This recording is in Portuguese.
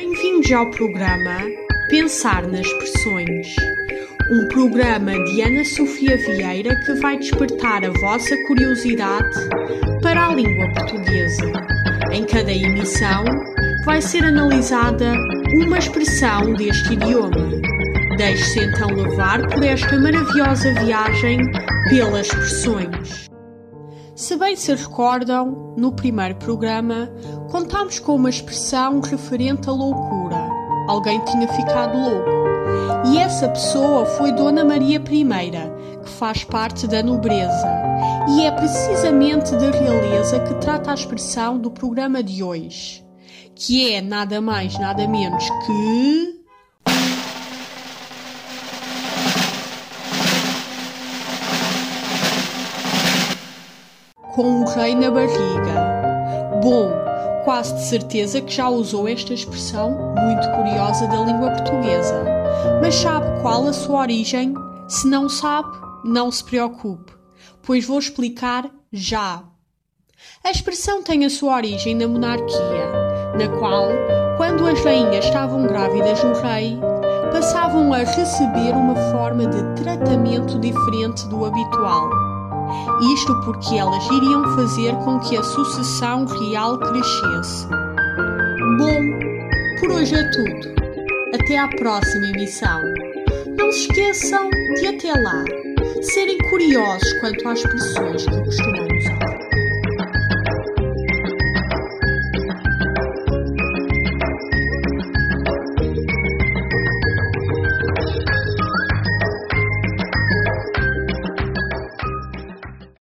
Bem-vindos ao programa Pensar nas Expressões, um programa de Ana Sofia Vieira que vai despertar a vossa curiosidade para a língua portuguesa. Em cada emissão vai ser analisada uma expressão deste idioma. Deixe-se então levar por esta maravilhosa viagem pelas expressões. Se bem se recordam, no primeiro programa contámos com uma expressão referente à loucura. Alguém tinha ficado louco. E essa pessoa foi Dona Maria I, que faz parte da nobreza. E é precisamente da realeza que trata a expressão do programa de hoje, que é nada mais, nada menos que. Com o rei na barriga. Bom, quase de certeza que já usou esta expressão muito curiosa da língua portuguesa. Mas sabe qual a sua origem? Se não sabe, não se preocupe, pois vou explicar já. A expressão tem a sua origem na monarquia, na qual, quando as rainhas estavam grávidas do rei, passavam a receber uma forma de tratamento diferente do habitual isto porque elas iriam fazer com que a sucessão real crescesse. Bom, por hoje é tudo. Até à próxima emissão. Não se esqueçam de até lá serem curiosos quanto às expressões que costumam